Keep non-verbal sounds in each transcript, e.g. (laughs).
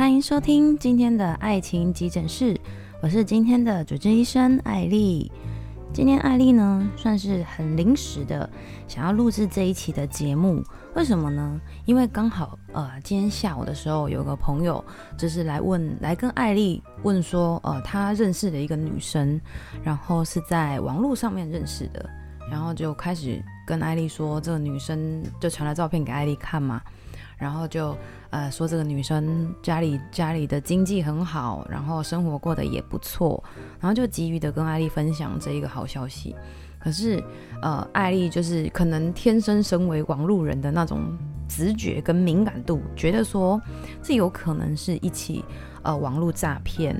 欢迎收听今天的爱情急诊室，我是今天的主治医生艾丽。今天艾丽呢，算是很临时的想要录制这一期的节目，为什么呢？因为刚好呃，今天下午的时候有个朋友就是来问，来跟艾丽问说，呃，他认识的一个女生，然后是在网络上面认识的，然后就开始跟艾丽说，这个女生就传了照片给艾丽看嘛。然后就呃说这个女生家里家里的经济很好，然后生活过得也不错，然后就急于的跟艾丽分享这一个好消息。可是呃艾丽就是可能天生身为网路人的那种直觉跟敏感度，觉得说这有可能是一起呃网络诈骗。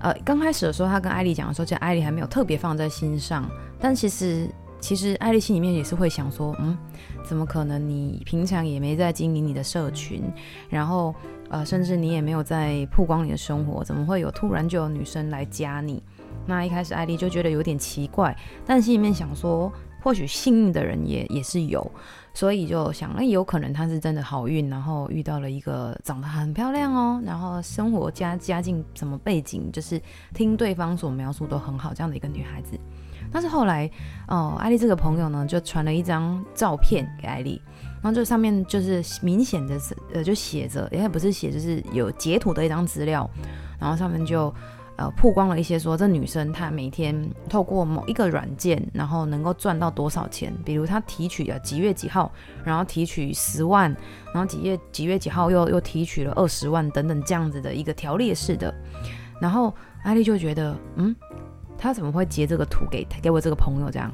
呃刚开始的时候，他跟艾莉讲的时候，其实艾莉还没有特别放在心上，但其实。其实艾莉心里面也是会想说，嗯，怎么可能？你平常也没在经营你的社群，然后呃，甚至你也没有在曝光你的生活，怎么会有突然就有女生来加你？那一开始艾莉就觉得有点奇怪，但心里面想说，或许幸运的人也也是有，所以就想，哎，有可能她是真的好运，然后遇到了一个长得很漂亮哦，然后生活家家境什么背景，就是听对方所描述都很好这样的一个女孩子。但是后来，哦，艾丽这个朋友呢，就传了一张照片给艾丽，然后这上面就是明显的是，呃，就写着，也不是写，就是有截图的一张资料，然后上面就呃曝光了一些说，这女生她每天透过某一个软件，然后能够赚到多少钱，比如她提取了几月几号，然后提取十万，然后几月几月几号又又提取了二十万等等这样子的一个条列式的，然后艾丽就觉得，嗯。他怎么会截这个图给给我这个朋友这样？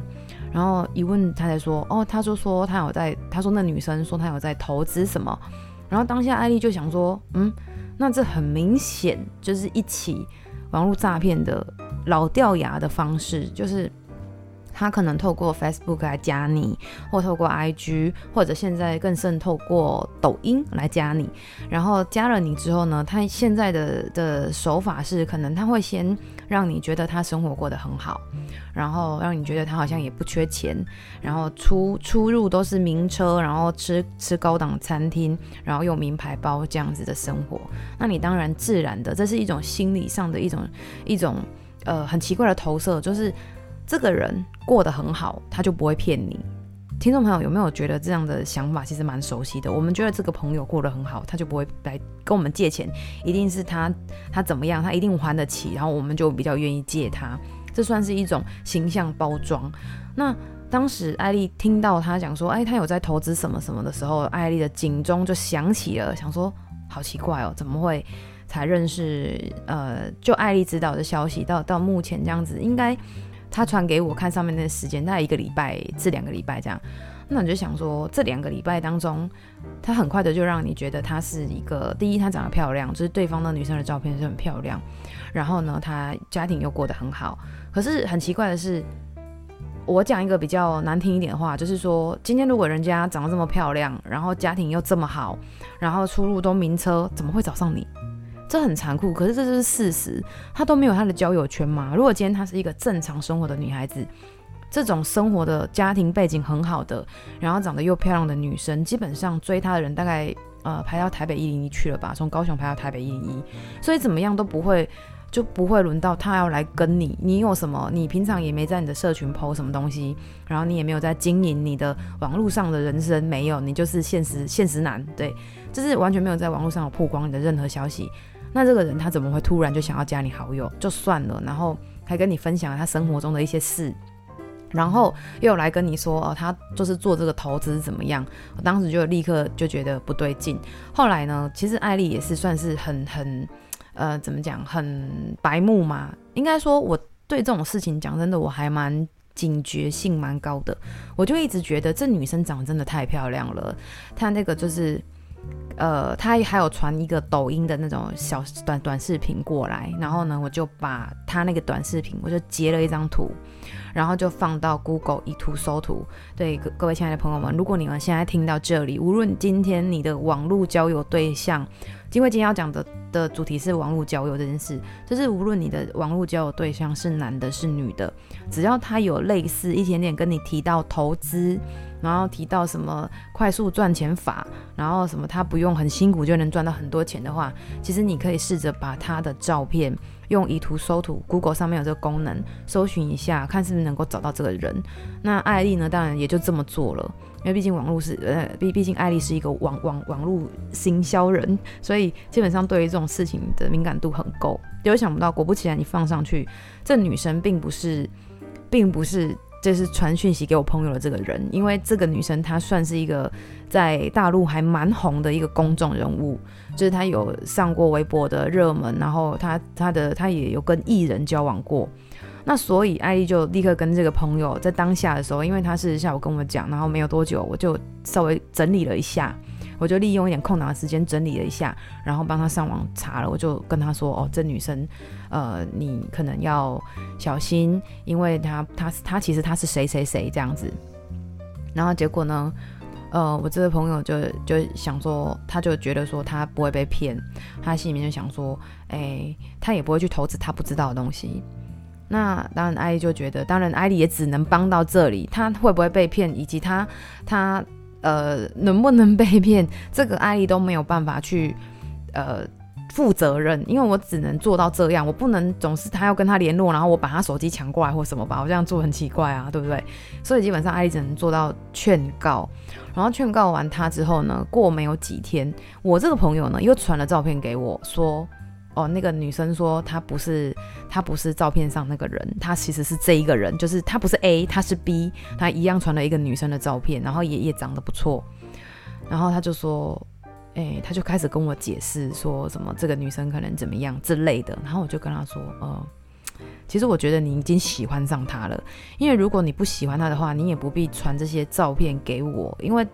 然后一问他才说，哦，他就说他有在，他说那女生说他有在投资什么。然后当下艾丽就想说，嗯，那这很明显就是一起网络诈骗的老掉牙的方式，就是。他可能透过 Facebook 来加你，或透过 IG，或者现在更甚透过抖音来加你。然后加了你之后呢，他现在的的手法是，可能他会先让你觉得他生活过得很好，然后让你觉得他好像也不缺钱，然后出出入都是名车，然后吃吃高档餐厅，然后用名牌包这样子的生活。那你当然自然的，这是一种心理上的一种一种呃很奇怪的投射，就是。这个人过得很好，他就不会骗你。听众朋友有没有觉得这样的想法其实蛮熟悉的？我们觉得这个朋友过得很好，他就不会来跟我们借钱，一定是他他怎么样，他一定还得起，然后我们就比较愿意借他。这算是一种形象包装。那当时艾丽听到他讲说，哎，他有在投资什么什么的时候，艾丽的警钟就响起了，想说好奇怪哦，怎么会才认识？呃，就艾丽知道的消息，到到目前这样子，应该。他传给我看上面的时间，大概一个礼拜至两个礼拜这样。那你就想说，这两个礼拜当中，他很快的就让你觉得他是一个第一，他长得漂亮，就是对方的女生的照片是很漂亮。然后呢，他家庭又过得很好。可是很奇怪的是，我讲一个比较难听一点的话，就是说，今天如果人家长得这么漂亮，然后家庭又这么好，然后出入都名车，怎么会找上你？这很残酷，可是这就是事实。她都没有她的交友圈嘛。如果今天她是一个正常生活的女孩子，这种生活的家庭背景很好的，然后长得又漂亮的女生，基本上追她的人大概呃排到台北一零一去了吧，从高雄排到台北一零一，所以怎么样都不会就不会轮到她要来跟你。你有什么？你平常也没在你的社群 po 什么东西，然后你也没有在经营你的网络上的人生，没有，你就是现实现实男，对，就是完全没有在网络上有曝光你的任何消息。那这个人他怎么会突然就想要加你好友？就算了，然后还跟你分享他生活中的一些事，然后又来跟你说哦，他就是做这个投资怎么样？我当时就立刻就觉得不对劲。后来呢，其实艾丽也是算是很很呃，怎么讲，很白目嘛。应该说我对这种事情讲真的，我还蛮警觉性蛮高的。我就一直觉得这女生长得真的太漂亮了，她那个就是。呃，他还有传一个抖音的那种小短短视频过来，然后呢，我就把他那个短视频，我就截了一张图，然后就放到 Google 以图搜图。对各各位亲爱的朋友们，如果你们现在听到这里，无论今天你的网络交友对象，因为今天要讲的的主题是网络交友这件事，就是无论你的网络交友对象是男的是女的，只要他有类似一点点跟你提到投资。然后提到什么快速赚钱法，然后什么他不用很辛苦就能赚到很多钱的话，其实你可以试着把他的照片用以图搜图，Google 上面有这个功能，搜寻一下，看是不是能够找到这个人。那艾丽呢，当然也就这么做了。因为毕竟网络是呃，毕毕竟艾丽是一个网网网络行销人，所以基本上对于这种事情的敏感度很够。就想不到，果不其然，你放上去，这女生并不是，并不是这是传讯息给我朋友的这个人，因为这个女生她算是一个在大陆还蛮红的一个公众人物，就是她有上过微博的热门，然后她她的她也有跟艺人交往过。那所以艾丽就立刻跟这个朋友在当下的时候，因为她是下午跟我讲，然后没有多久我就稍微整理了一下，我就利用一点空档的时间整理了一下，然后帮他上网查了，我就跟他说：“哦，这女生，呃，你可能要小心，因为她她她其实她是谁谁谁这样子。”然后结果呢，呃，我这个朋友就就想说，他就觉得说他不会被骗，他心里面就想说：“哎，他也不会去投资他不知道的东西。”那当然，艾丽就觉得，当然，艾丽也只能帮到这里。他会不会被骗，以及他他呃能不能被骗，这个艾丽都没有办法去呃负责任，因为我只能做到这样，我不能总是他要跟他联络，然后我把他手机抢过来或什么吧，我这样做很奇怪啊，对不对？所以基本上艾丽只能做到劝告，然后劝告完他之后呢，过没有几天，我这个朋友呢又传了照片给我说。哦，那个女生说她不是，她不是照片上那个人，她其实是这一个人，就是她不是 A，她是 B，她一样传了一个女生的照片，然后也也长得不错，然后他就说，哎、欸，他就开始跟我解释说什么这个女生可能怎么样之类的，然后我就跟他说，呃，其实我觉得你已经喜欢上她了，因为如果你不喜欢她的话，你也不必传这些照片给我，因为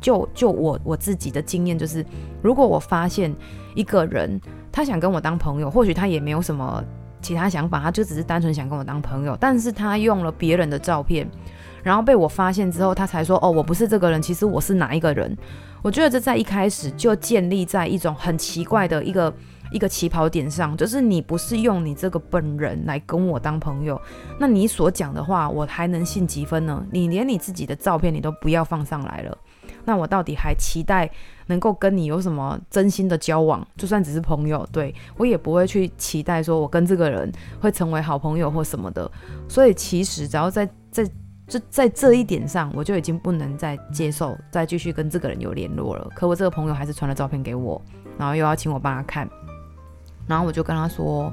就就我我自己的经验就是，如果我发现一个人。他想跟我当朋友，或许他也没有什么其他想法，他就只是单纯想跟我当朋友。但是他用了别人的照片，然后被我发现之后，他才说：“哦，我不是这个人，其实我是哪一个人？”我觉得这在一开始就建立在一种很奇怪的一个一个起跑点上，就是你不是用你这个本人来跟我当朋友，那你所讲的话我还能信几分呢？你连你自己的照片你都不要放上来了。那我到底还期待能够跟你有什么真心的交往？就算只是朋友，对，我也不会去期待说我跟这个人会成为好朋友或什么的。所以其实只要在在这在这一点上，我就已经不能再接受再继续跟这个人有联络了。可我这个朋友还是传了照片给我，然后又要请我帮他看，然后我就跟他说，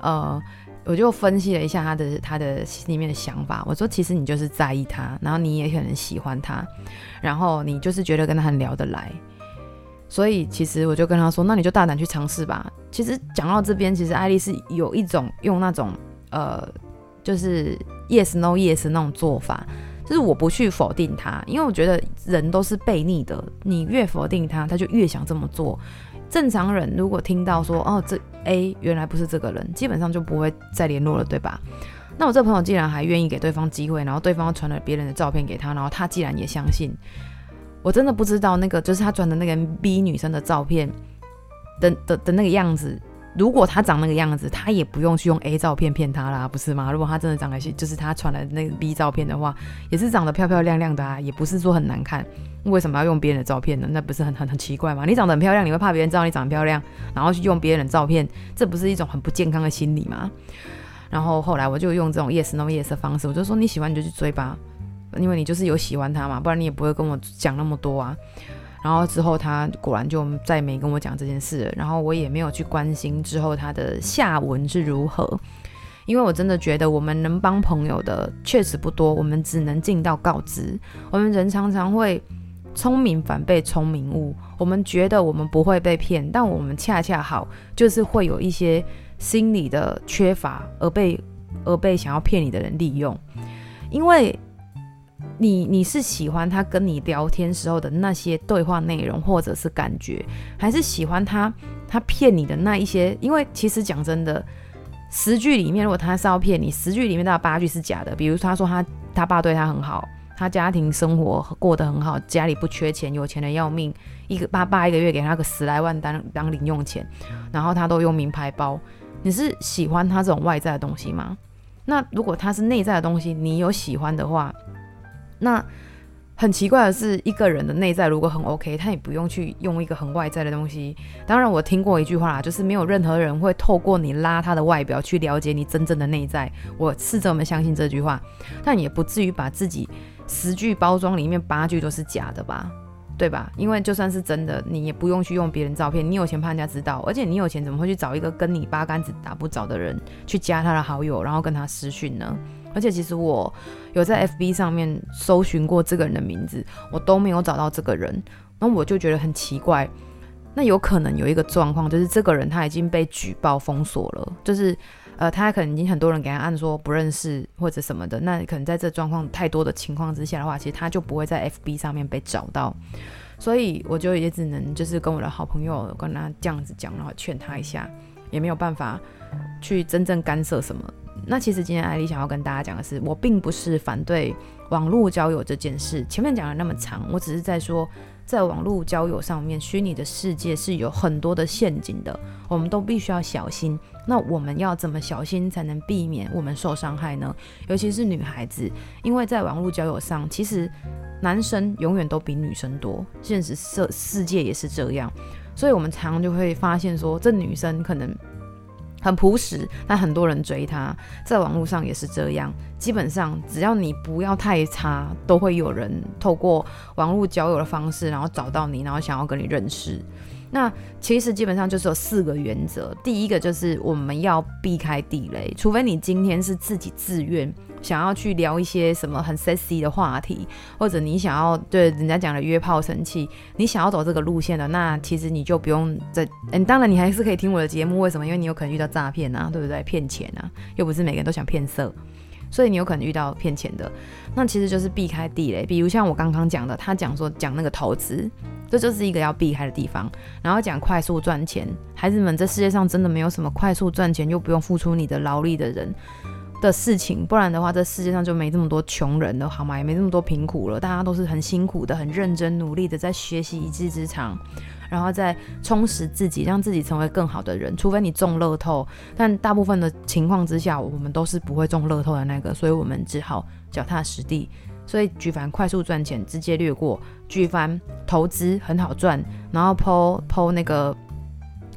呃。我就分析了一下他的他的心里面的想法。我说，其实你就是在意他，然后你也可能喜欢他，然后你就是觉得跟他很聊得来。所以其实我就跟他说，那你就大胆去尝试吧。其实讲到这边，其实艾丽是有一种用那种呃，就是 yes no yes 那种做法，就是我不去否定他，因为我觉得人都是悖逆的，你越否定他，他就越想这么做。正常人如果听到说哦，这 A 原来不是这个人，基本上就不会再联络了，对吧？那我这朋友既然还愿意给对方机会，然后对方传了别人的照片给他，然后他既然也相信，我真的不知道那个就是他传的那个 B 女生的照片的的的那个样子。如果他长那个样子，他也不用去用 A 照片骗他啦，不是吗？如果他真的长得就是他传的那个 B 照片的话，也是长得漂漂亮亮的啊，也不是说很难看。为什么要用别人的照片呢？那不是很很很奇怪吗？你长得很漂亮，你会怕别人知道你长得漂亮，然后去用别人的照片，这不是一种很不健康的心理吗？然后后来我就用这种 yes no yes 的方式，我就说你喜欢你就去追吧，因为你就是有喜欢他嘛，不然你也不会跟我讲那么多啊。然后之后他果然就再没跟我讲这件事了，然后我也没有去关心之后他的下文是如何，因为我真的觉得我们能帮朋友的确实不多，我们只能尽到告知。我们人常常会聪明反被聪明误，我们觉得我们不会被骗，但我们恰恰好就是会有一些心理的缺乏而被而被想要骗你的人利用，因为。你你是喜欢他跟你聊天时候的那些对话内容，或者是感觉，还是喜欢他他骗你的那一些？因为其实讲真的，十句里面如果他是要骗你，十句里面大概八句是假的。比如他说他他爸对他很好，他家庭生活过得很好，家里不缺钱，有钱的要命，一个爸爸一个月给他个十来万当当零用钱，然后他都用名牌包。你是喜欢他这种外在的东西吗？那如果他是内在的东西，你有喜欢的话？那很奇怪的是，一个人的内在如果很 OK，他也不用去用一个很外在的东西。当然，我听过一句话啦，就是没有任何人会透过你拉他的外表去了解你真正的内在。我是这么相信这句话，但也不至于把自己十句包装里面八句都是假的吧？对吧？因为就算是真的，你也不用去用别人照片。你有钱怕人家知道，而且你有钱怎么会去找一个跟你八竿子打不着的人去加他的好友，然后跟他私讯呢？而且其实我有在 FB 上面搜寻过这个人的名字，我都没有找到这个人，那我就觉得很奇怪。那有可能有一个状况，就是这个人他已经被举报封锁了，就是呃，他可能已经很多人给他按说不认识或者什么的。那可能在这状况太多的情况之下的话，其实他就不会在 FB 上面被找到。所以我就也只能就是跟我的好朋友跟他这样子讲，然后劝他一下，也没有办法去真正干涉什么。那其实今天艾莉想要跟大家讲的是，我并不是反对网络交友这件事。前面讲了那么长，我只是在说，在网络交友上面，虚拟的世界是有很多的陷阱的，我们都必须要小心。那我们要怎么小心才能避免我们受伤害呢？尤其是女孩子，因为在网络交友上，其实男生永远都比女生多，现实世世界也是这样，所以我们常常就会发现说，这女生可能。很朴实，但很多人追他，在网络上也是这样。基本上，只要你不要太差，都会有人透过网络交友的方式，然后找到你，然后想要跟你认识。那其实基本上就是有四个原则。第一个就是我们要避开地雷，除非你今天是自己自愿。想要去聊一些什么很 sexy 的话题，或者你想要对人家讲的约炮神器，你想要走这个路线的，那其实你就不用再。嗯，当然你还是可以听我的节目。为什么？因为你有可能遇到诈骗啊，对不对？骗钱啊，又不是每个人都想骗色，所以你有可能遇到骗钱的。那其实就是避开地雷，比如像我刚刚讲的，他讲说讲那个投资，这就是一个要避开的地方。然后讲快速赚钱，孩子们，这世界上真的没有什么快速赚钱又不用付出你的劳力的人。的事情，不然的话，这世界上就没这么多穷人了，好吗？也没这么多贫苦了，大家都是很辛苦的，很认真努力的在学习一技之长，然后再充实自己，让自己成为更好的人。除非你中乐透，但大部分的情况之下，我们都是不会中乐透的那个，所以我们只好脚踏实地。所以举凡快速赚钱，直接略过；举凡投资很好赚，然后抛抛那个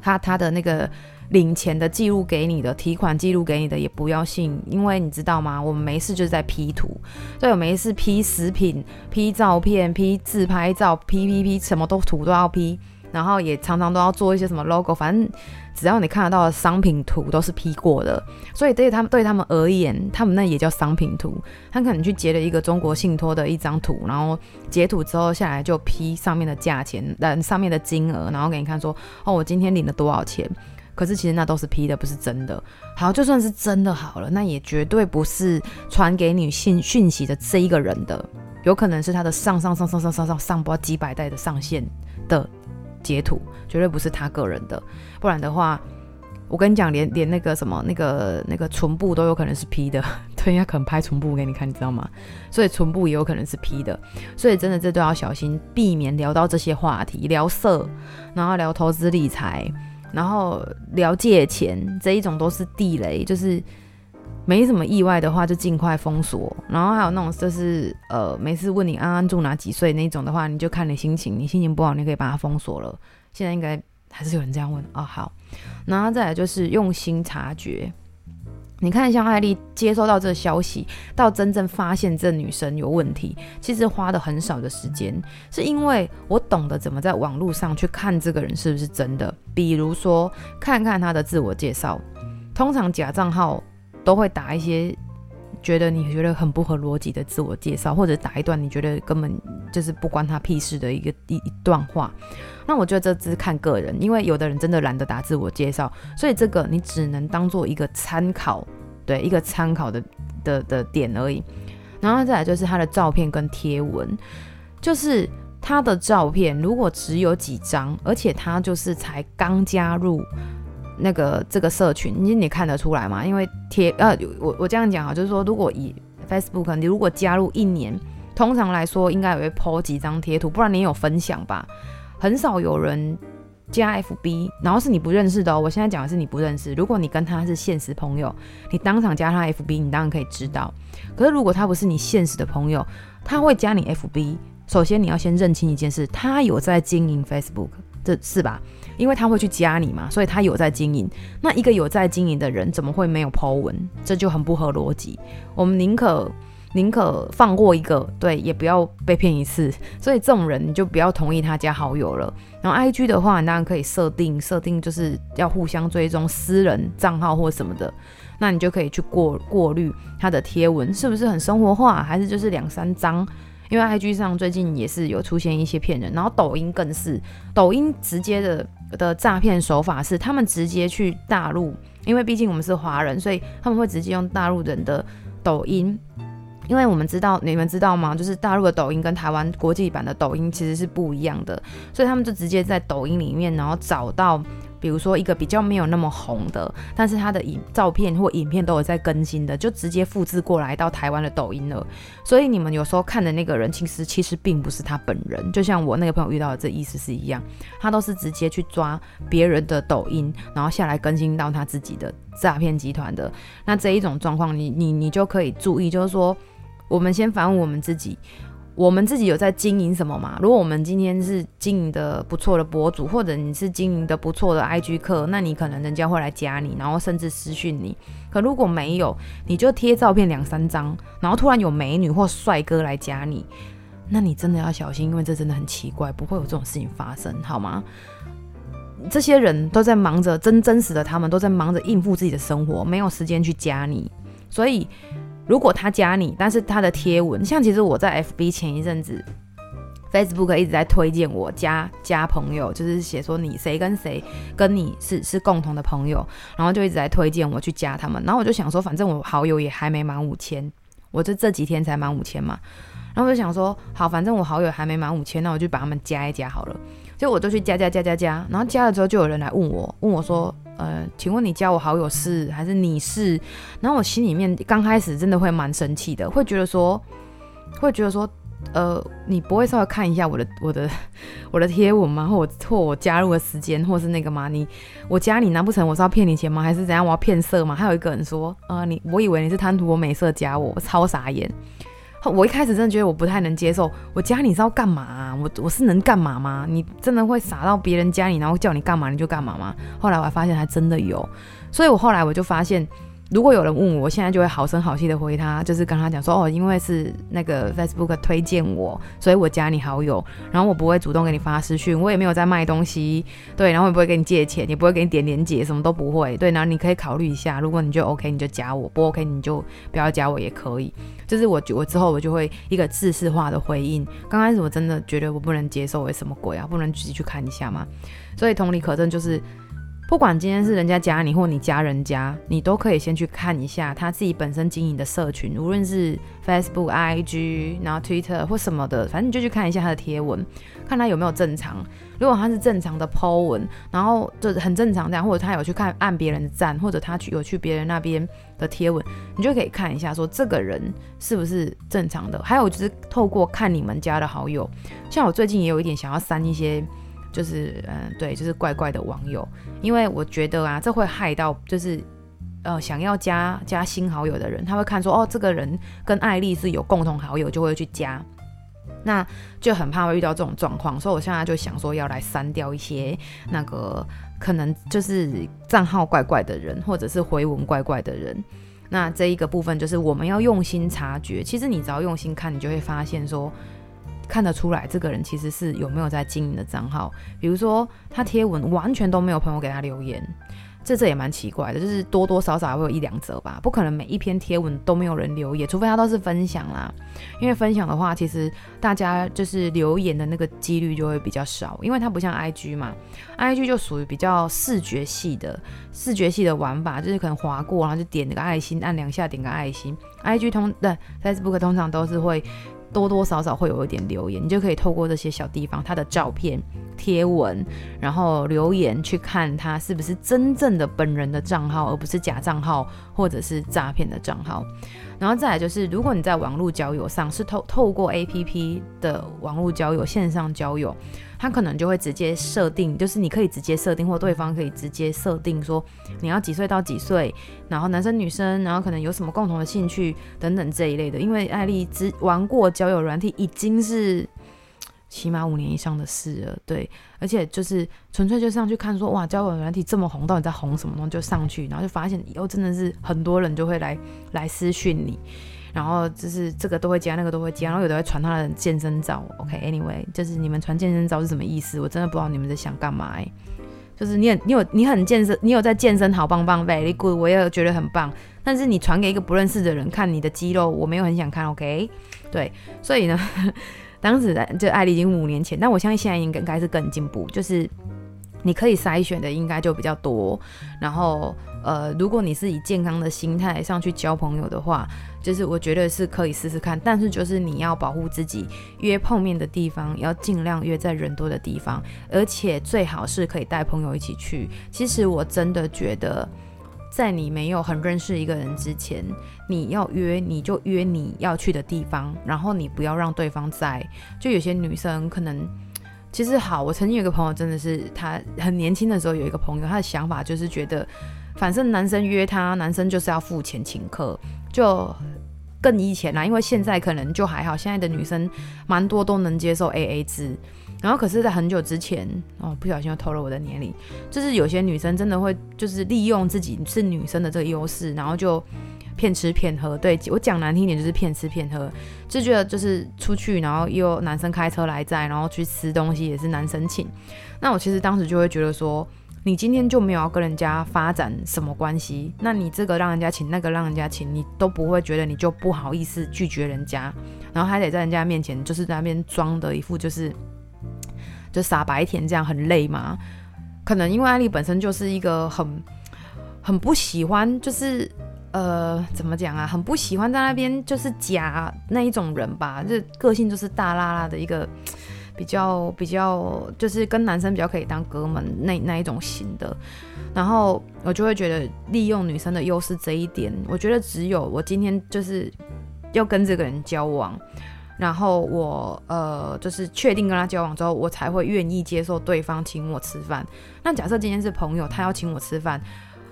他他的那个。领钱的记录给你的，提款记录给你的也不要信，因为你知道吗？我们没事就是在 P 图，所以我没事 P 食品、P 照片、P 自拍照、P P P 什么都图都要 P，然后也常常都要做一些什么 logo，反正只要你看得到的商品图都是 P 过的，所以对他们对他们而言，他们那也叫商品图。他可能去截了一个中国信托的一张图，然后截图之后下来就 P 上面的价钱、呃上面的金额，然后给你看说，哦，我今天领了多少钱。可是其实那都是 P 的，不是真的。好，就算是真的好了，那也绝对不是传给你信讯息的这一个人的，有可能是他的上上上上上上上上不几百代的上线的截图，绝对不是他个人的。不然的话，我跟你讲，连连那个什么那个那个唇部都有可能是 P 的，对，应该可能拍唇部给你看，你知道吗？所以唇部也有可能是 P 的，所以真的这都要小心，避免聊到这些话题，聊色，然后聊投资理财。然后聊借钱这一种都是地雷，就是没什么意外的话就尽快封锁。然后还有那种就是呃，每次问你安安住哪几岁那种的话，你就看你心情，你心情不好你可以把它封锁了。现在应该还是有人这样问哦。好，然后再来就是用心察觉。你看，像艾丽接收到这个消息，到真正发现这女生有问题，其实花的很少的时间，是因为我懂得怎么在网络上去看这个人是不是真的。比如说，看看他的自我介绍，通常假账号都会打一些觉得你觉得很不合逻辑的自我介绍，或者打一段你觉得根本就是不关他屁事的一个一一段话。那我觉得这只是看个人，因为有的人真的懒得打自我介绍，所以这个你只能当做一个参考，对，一个参考的的的点而已。然后再来就是他的照片跟贴文，就是他的照片如果只有几张，而且他就是才刚加入那个这个社群，你你看得出来吗？因为贴呃，我我这样讲啊，就是说如果以 Facebook，你如果加入一年，通常来说应该也会 po 几张贴图，不然你有分享吧。很少有人加 FB，然后是你不认识的哦。我现在讲的是你不认识。如果你跟他是现实朋友，你当场加他 FB，你当然可以知道。可是如果他不是你现实的朋友，他会加你 FB。首先你要先认清一件事，他有在经营 Facebook，这是吧？因为他会去加你嘛，所以他有在经营。那一个有在经营的人，怎么会没有 po 文？这就很不合逻辑。我们宁可。宁可放过一个，对，也不要被骗一次。所以这种人你就不要同意他加好友了。然后 IG 的话，你当然可以设定，设定就是要互相追踪私人账号或什么的，那你就可以去过过滤他的贴文是不是很生活化，还是就是两三张。因为 IG 上最近也是有出现一些骗人，然后抖音更是，抖音直接的的诈骗手法是他们直接去大陆，因为毕竟我们是华人，所以他们会直接用大陆人的抖音。因为我们知道，你们知道吗？就是大陆的抖音跟台湾国际版的抖音其实是不一样的，所以他们就直接在抖音里面，然后找到，比如说一个比较没有那么红的，但是他的影照片或影片都有在更新的，就直接复制过来到台湾的抖音了。所以你们有时候看的那个人，其实其实并不是他本人，就像我那个朋友遇到的这意思是一样，他都是直接去抓别人的抖音，然后下来更新到他自己的诈骗集团的。那这一种状况，你你你就可以注意，就是说。我们先反问我们自己，我们自己有在经营什么吗？如果我们今天是经营的不错的博主，或者你是经营的不错的 IG 客，那你可能人家会来加你，然后甚至私讯你。可如果没有，你就贴照片两三张，然后突然有美女或帅哥来加你，那你真的要小心，因为这真的很奇怪，不会有这种事情发生，好吗？这些人都在忙着真真实的，他们都在忙着应付自己的生活，没有时间去加你，所以。如果他加你，但是他的贴文，像其实我在 FB 前一阵子，Facebook 一直在推荐我加加朋友，就是写说你谁跟谁跟你是是共同的朋友，然后就一直在推荐我去加他们，然后我就想说，反正我好友也还没满五千，我就这几天才满五千嘛，然后我就想说，好，反正我好友还没满五千，那我就把他们加一加好了，就我就去加加加加加，然后加了之后就有人来问我，问我说。呃，请问你加我好友是还是你是？然后我心里面刚开始真的会蛮生气的，会觉得说，会觉得说，呃，你不会稍微看一下我的我的 (laughs) 我的贴文吗？或我或我加入的时间，或是那个吗？你我加你难不成我是要骗你钱吗？还是怎样？我要骗色吗？还有一个人说，呃，你我以为你是贪图我美色加我，我超傻眼。我一开始真的觉得我不太能接受，我加你是要干嘛啊？我我是能干嘛吗？你真的会傻到别人家里，然后叫你干嘛你就干嘛吗？后来我还发现还真的有，所以我后来我就发现。如果有人问我，我现在就会好声好气的回他，就是跟他讲说，哦，因为是那个 Facebook 推荐我，所以我加你好友，然后我不会主动给你发私讯，我也没有在卖东西，对，然后也不会给你借钱，也不会给你点连接，什么都不会，对，然后你可以考虑一下，如果你就 OK，你就加我，不 OK 你就不要加我也可以，就是我我之后我就会一个制式化的回应，刚开始我真的觉得我不能接受，为什么鬼啊，不能自己去看一下吗？所以同理可证就是。不管今天是人家加你或你加人家，你都可以先去看一下他自己本身经营的社群，无论是 Facebook、IG，然后 Twitter 或什么的，反正你就去看一下他的贴文，看他有没有正常。如果他是正常的 po 文，然后就很正常这样，或者他有去看按别人的赞，或者他去有去别人那边的贴文，你就可以看一下说这个人是不是正常的。还有就是透过看你们加的好友，像我最近也有一点想要删一些。就是嗯，对，就是怪怪的网友，因为我觉得啊，这会害到就是呃想要加加新好友的人，他会看说哦，这个人跟艾丽是有共同好友，就会去加，那就很怕会遇到这种状况，所以我现在就想说要来删掉一些那个可能就是账号怪怪的人，或者是回文怪怪的人。那这一个部分就是我们要用心察觉，其实你只要用心看，你就会发现说。看得出来，这个人其实是有没有在经营的账号。比如说，他贴文完全都没有朋友给他留言，这这也蛮奇怪的。就是多多少少会有一两则吧，不可能每一篇贴文都没有人留言，除非他都是分享啦。因为分享的话，其实大家就是留言的那个几率就会比较少，因为它不像 IG 嘛，IG 就属于比较视觉系的，视觉系的玩法，就是可能划过，然后就点那个爱心，按两下点个爱心。IG 通对 Facebook 通常都是会。多多少少会有一点留言，你就可以透过这些小地方，他的照片、贴文，然后留言去看他是不是真正的本人的账号，而不是假账号或者是诈骗的账号。然后再来就是，如果你在网络交友上是透透过 APP 的网络交友、线上交友，他可能就会直接设定，就是你可以直接设定，或对方可以直接设定说你要几岁到几岁，然后男生女生，然后可能有什么共同的兴趣等等这一类的。因为艾丽只玩过交友软体，已经是。起码五年以上的事了，对，而且就是纯粹就上去看说，哇，交友软体这么红，到底在红什么东西？就上去，然后就发现以后真的是很多人就会来来私讯你，然后就是这个都会加，那个都会加，然后有的会传他的健身照。OK，Anyway，就是你们传健身照是什么意思？我真的不知道你们在想干嘛哎。就是你很你有你很健身，你有在健身，好棒棒，Very good，我也觉得很棒。但是你传给一个不认识的人看你的肌肉，我没有很想看。OK，对，所以呢。当时就艾丽已经五年前，但我相信现在应该应该是更进步，就是你可以筛选的应该就比较多。然后呃，如果你是以健康的心态上去交朋友的话，就是我觉得是可以试试看。但是就是你要保护自己，约碰面的地方要尽量约在人多的地方，而且最好是可以带朋友一起去。其实我真的觉得。在你没有很认识一个人之前，你要约你就约你要去的地方，然后你不要让对方在。就有些女生可能，其实好，我曾经有个朋友，真的是他很年轻的时候有一个朋友，他的想法就是觉得，反正男生约他，男生就是要付钱请客，就更以前啦，因为现在可能就还好，现在的女生蛮多都能接受 AA 制。然后可是，在很久之前，哦，不小心又透露我的年龄，就是有些女生真的会，就是利用自己是女生的这个优势，然后就骗吃骗喝。对，我讲难听一点，就是骗吃骗喝，就觉得就是出去，然后又男生开车来载，然后去吃东西也是男生请。那我其实当时就会觉得说，你今天就没有要跟人家发展什么关系，那你这个让人家请，那个让人家请，你都不会觉得你就不好意思拒绝人家，然后还得在人家面前就是在那边装的一副就是。就傻白甜这样很累吗？可能因为艾丽本身就是一个很很不喜欢，就是呃怎么讲啊，很不喜欢在那边就是假那一种人吧，就个性就是大剌剌的一个比较比较，就是跟男生比较可以当哥们那那一种型的。然后我就会觉得利用女生的优势这一点，我觉得只有我今天就是要跟这个人交往。然后我呃，就是确定跟他交往之后，我才会愿意接受对方请我吃饭。那假设今天是朋友，他要请我吃饭，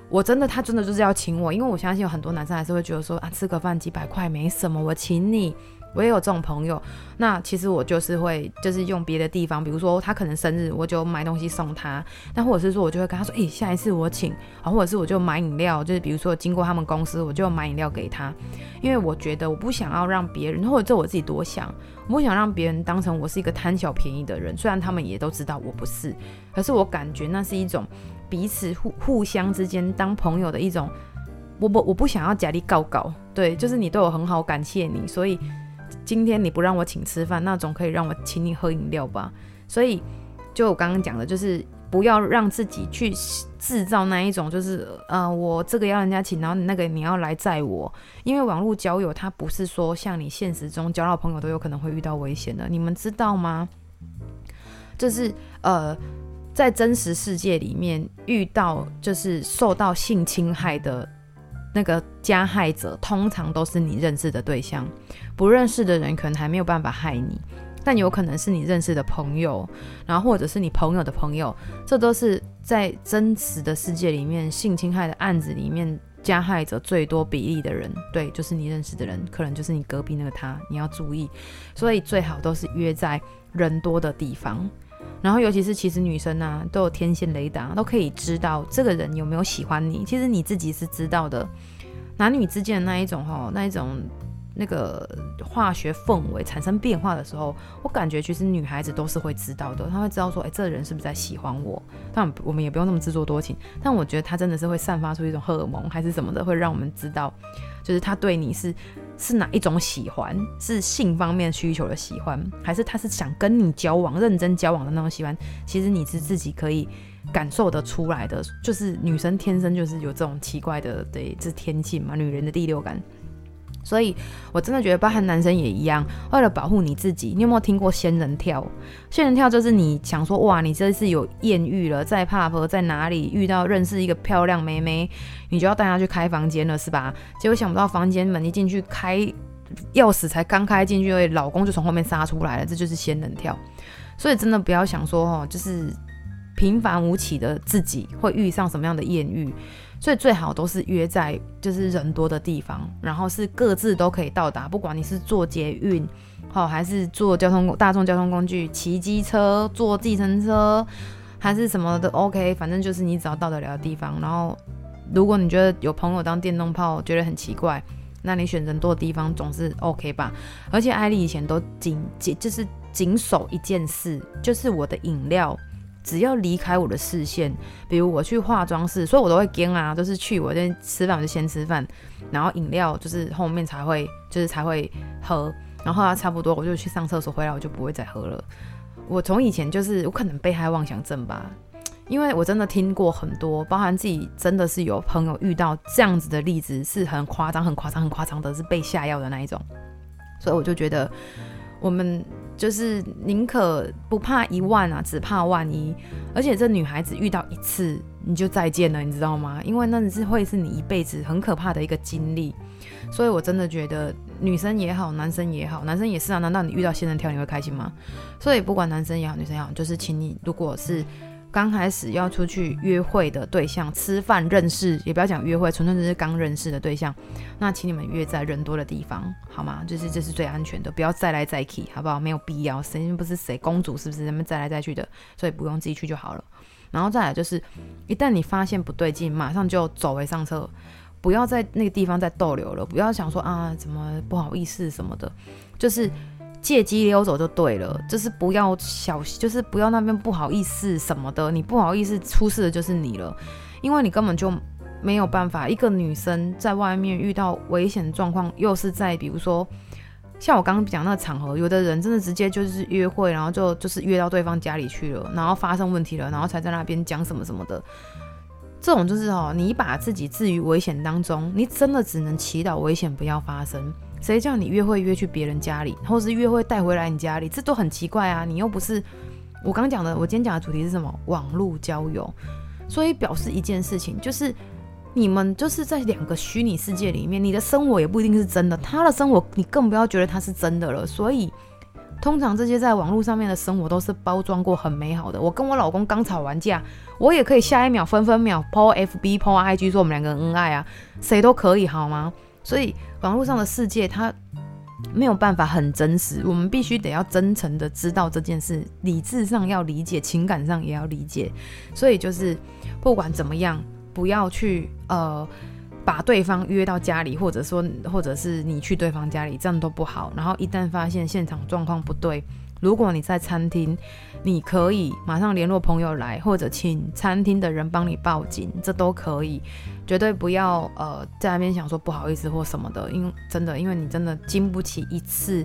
我真的他真的就是要请我，因为我相信有很多男生还是会觉得说啊，吃个饭几百块没什么，我请你。我也有这种朋友，那其实我就是会，就是用别的地方，比如说他可能生日，我就买东西送他，那或者是说我就会跟他说，诶、下一次我请，啊，或者是我就买饮料，就是比如说经过他们公司，我就买饮料给他，因为我觉得我不想要让别人，或者这我自己多想，我不想让别人当成我是一个贪小便宜的人，虽然他们也都知道我不是，可是我感觉那是一种彼此互互相之间当朋友的一种，我不我不想要假力告告，对，就是你对我很好，感谢你，所以。今天你不让我请吃饭，那总可以让我请你喝饮料吧？所以，就我刚刚讲的，就是不要让自己去制造那一种，就是呃，我这个要人家请，然后那个你要来载我。因为网络交友，它不是说像你现实中交到朋友都有可能会遇到危险的，你们知道吗？就是呃，在真实世界里面遇到就是受到性侵害的。那个加害者通常都是你认识的对象，不认识的人可能还没有办法害你，但有可能是你认识的朋友，然后或者是你朋友的朋友，这都是在真实的世界里面性侵害的案子里面加害者最多比例的人，对，就是你认识的人，可能就是你隔壁那个他，你要注意，所以最好都是约在人多的地方。然后，尤其是其实女生啊，都有天线雷达，都可以知道这个人有没有喜欢你。其实你自己是知道的，男女之间的那一种哈，那一种那个化学氛围产生变化的时候，我感觉其实女孩子都是会知道的。她会知道说，哎，这个人是不是在喜欢我？但我们也不用那么自作多情。但我觉得他真的是会散发出一种荷尔蒙，还是什么的，会让我们知道，就是他对你是。是哪一种喜欢？是性方面需求的喜欢，还是他是想跟你交往、认真交往的那种喜欢？其实你是自己可以感受得出来的。就是女生天生就是有这种奇怪的，对，这天性嘛，女人的第六感。所以，我真的觉得，包含男生也一样，为了保护你自己，你有没有听过仙人跳？仙人跳就是你想说，哇，你这次有艳遇了，在 pub 在哪里遇到认识一个漂亮妹妹，你就要带她去开房间了，是吧？结果想不到房间门一进去开，钥匙才刚开进去，老公就从后面杀出来了，这就是仙人跳。所以真的不要想说，哦，就是平凡无奇的自己会遇上什么样的艳遇。所以最好都是约在就是人多的地方，然后是各自都可以到达，不管你是坐捷运，好还是坐交通大众交通工具，骑机车、坐计程车，还是什么的，OK，反正就是你只要到得了的地方。然后，如果你觉得有朋友当电动炮觉得很奇怪，那你选人多的地方总是 OK 吧？而且艾莉以前都谨谨就是谨守一件事，就是我的饮料。只要离开我的视线，比如我去化妆室，所以我都会跟啊，都是去我先吃饭，我就先吃饭，然后饮料就是后面才会，就是才会喝，然后它差不多我就去上厕所，回来我就不会再喝了。我从以前就是我可能被害妄想症吧，因为我真的听过很多，包含自己真的是有朋友遇到这样子的例子，是很夸张、很夸张、很夸张的，是被下药的那一种，所以我就觉得我们。就是宁可不怕一万啊，只怕万一。而且这女孩子遇到一次你就再见了，你知道吗？因为那是会是你一辈子很可怕的一个经历。所以我真的觉得女生也好，男生也好，男生也是啊。难道你遇到仙人跳你会开心吗？所以不管男生也好，女生也好，就是请你如果是。刚开始要出去约会的对象，吃饭认识，也不要讲约会，纯粹只是刚认识的对象。那请你们约在人多的地方，好吗？就是这是最安全的，不要再来再去，好不好？没有必要，谁不是谁公主，是不是？咱们再来再去的，所以不用自己去就好了。然后再来就是，一旦你发现不对劲，马上就走为上策，不要在那个地方再逗留了，不要想说啊，怎么不好意思什么的，就是。借机溜走就对了，就是不要小，就是不要那边不好意思什么的，你不好意思出事的就是你了，因为你根本就没有办法。一个女生在外面遇到危险状况，又是在比如说像我刚刚讲那个场合，有的人真的直接就是约会，然后就就是约到对方家里去了，然后发生问题了，然后才在那边讲什么什么的，这种就是哦，你把自己置于危险当中，你真的只能祈祷危险不要发生。谁叫你约会约去别人家里，或是约会带回来你家里，这都很奇怪啊！你又不是我刚讲的，我今天讲的主题是什么？网络交友，所以表示一件事情，就是你们就是在两个虚拟世界里面，你的生活也不一定是真的，他的生活你更不要觉得他是真的了。所以通常这些在网络上面的生活都是包装过很美好的。我跟我老公刚吵完架，我也可以下一秒分分秒 po FB po IG 说我们两个恩爱啊，谁都可以好吗？所以网络上的世界它没有办法很真实，我们必须得要真诚的知道这件事，理智上要理解，情感上也要理解。所以就是不管怎么样，不要去呃把对方约到家里，或者说或者是你去对方家里，这样都不好。然后一旦发现现场状况不对。如果你在餐厅，你可以马上联络朋友来，或者请餐厅的人帮你报警，这都可以。绝对不要呃在那边想说不好意思或什么的，因为真的，因为你真的经不起一次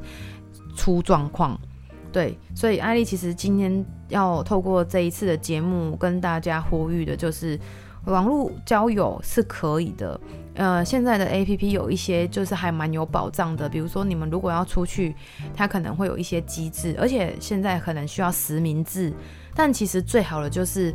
出状况。对，所以艾莉其实今天要透过这一次的节目跟大家呼吁的就是，网络交友是可以的。呃，现在的 APP 有一些就是还蛮有保障的，比如说你们如果要出去，它可能会有一些机制，而且现在可能需要实名制，但其实最好的就是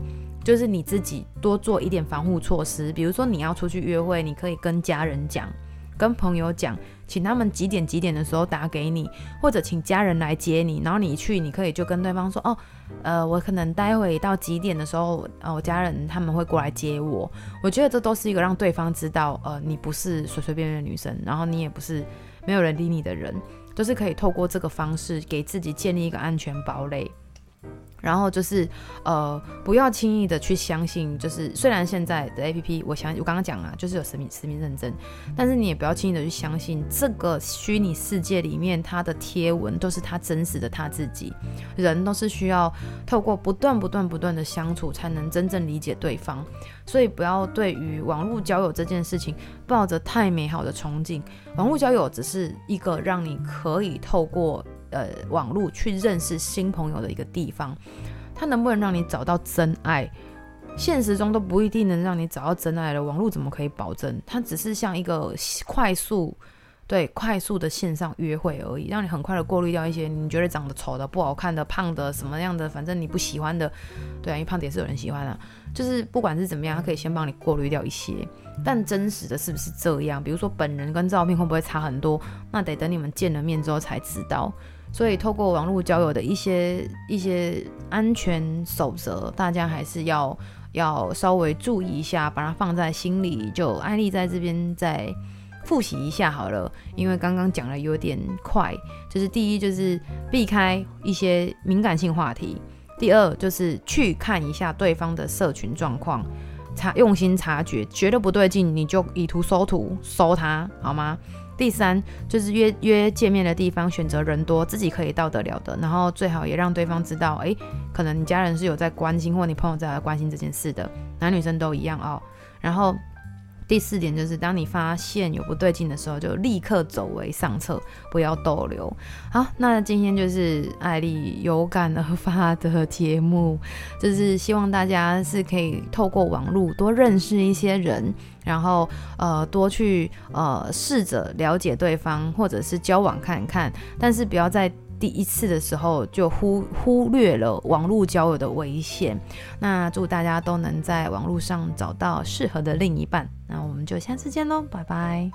就是你自己多做一点防护措施，比如说你要出去约会，你可以跟家人讲。跟朋友讲，请他们几点几点的时候打给你，或者请家人来接你，然后你去，你可以就跟对方说，哦，呃，我可能待会到几点的时候，呃，我家人他们会过来接我。我觉得这都是一个让对方知道，呃，你不是随随便便的女生，然后你也不是没有人理你的人，都是可以透过这个方式给自己建立一个安全堡垒。然后就是，呃，不要轻易的去相信，就是虽然现在的 APP，我想我刚刚讲了，就是有实名实名认证，但是你也不要轻易的去相信这个虚拟世界里面他的贴文都是他真实的他自己。人都是需要透过不断不断不断的相处，才能真正理解对方。所以不要对于网络交友这件事情抱着太美好的憧憬。网络交友只是一个让你可以透过。呃，网络去认识新朋友的一个地方，它能不能让你找到真爱？现实中都不一定能让你找到真爱了。网络怎么可以保证？它只是像一个快速对，快速的线上约会而已，让你很快的过滤掉一些你觉得长得丑的、不好看的、胖的什么样的，反正你不喜欢的。对啊，因为胖的也是有人喜欢的。就是不管是怎么样，它可以先帮你过滤掉一些。但真实的是不是这样？比如说本人跟照片会不会差很多？那得等你们见了面之后才知道。所以透过网络交友的一些一些安全守则，大家还是要要稍微注意一下，把它放在心里。就安利在这边再复习一下好了，因为刚刚讲的有点快。就是第一，就是避开一些敏感性话题；第二，就是去看一下对方的社群状况，察用心察觉，觉得不对劲，你就以图搜图搜他，好吗？第三就是约约见面的地方，选择人多，自己可以到得了的，然后最好也让对方知道，哎，可能你家人是有在关心，或你朋友在关心这件事的，男女生都一样哦。然后。第四点就是，当你发现有不对劲的时候，就立刻走为上策，不要逗留。好，那今天就是艾丽有感而发的节目，就是希望大家是可以透过网络多认识一些人，然后呃多去呃试着了解对方，或者是交往看看，但是不要在。第一次的时候就忽忽略了网络交友的危险。那祝大家都能在网络上找到适合的另一半。那我们就下次见喽，拜拜。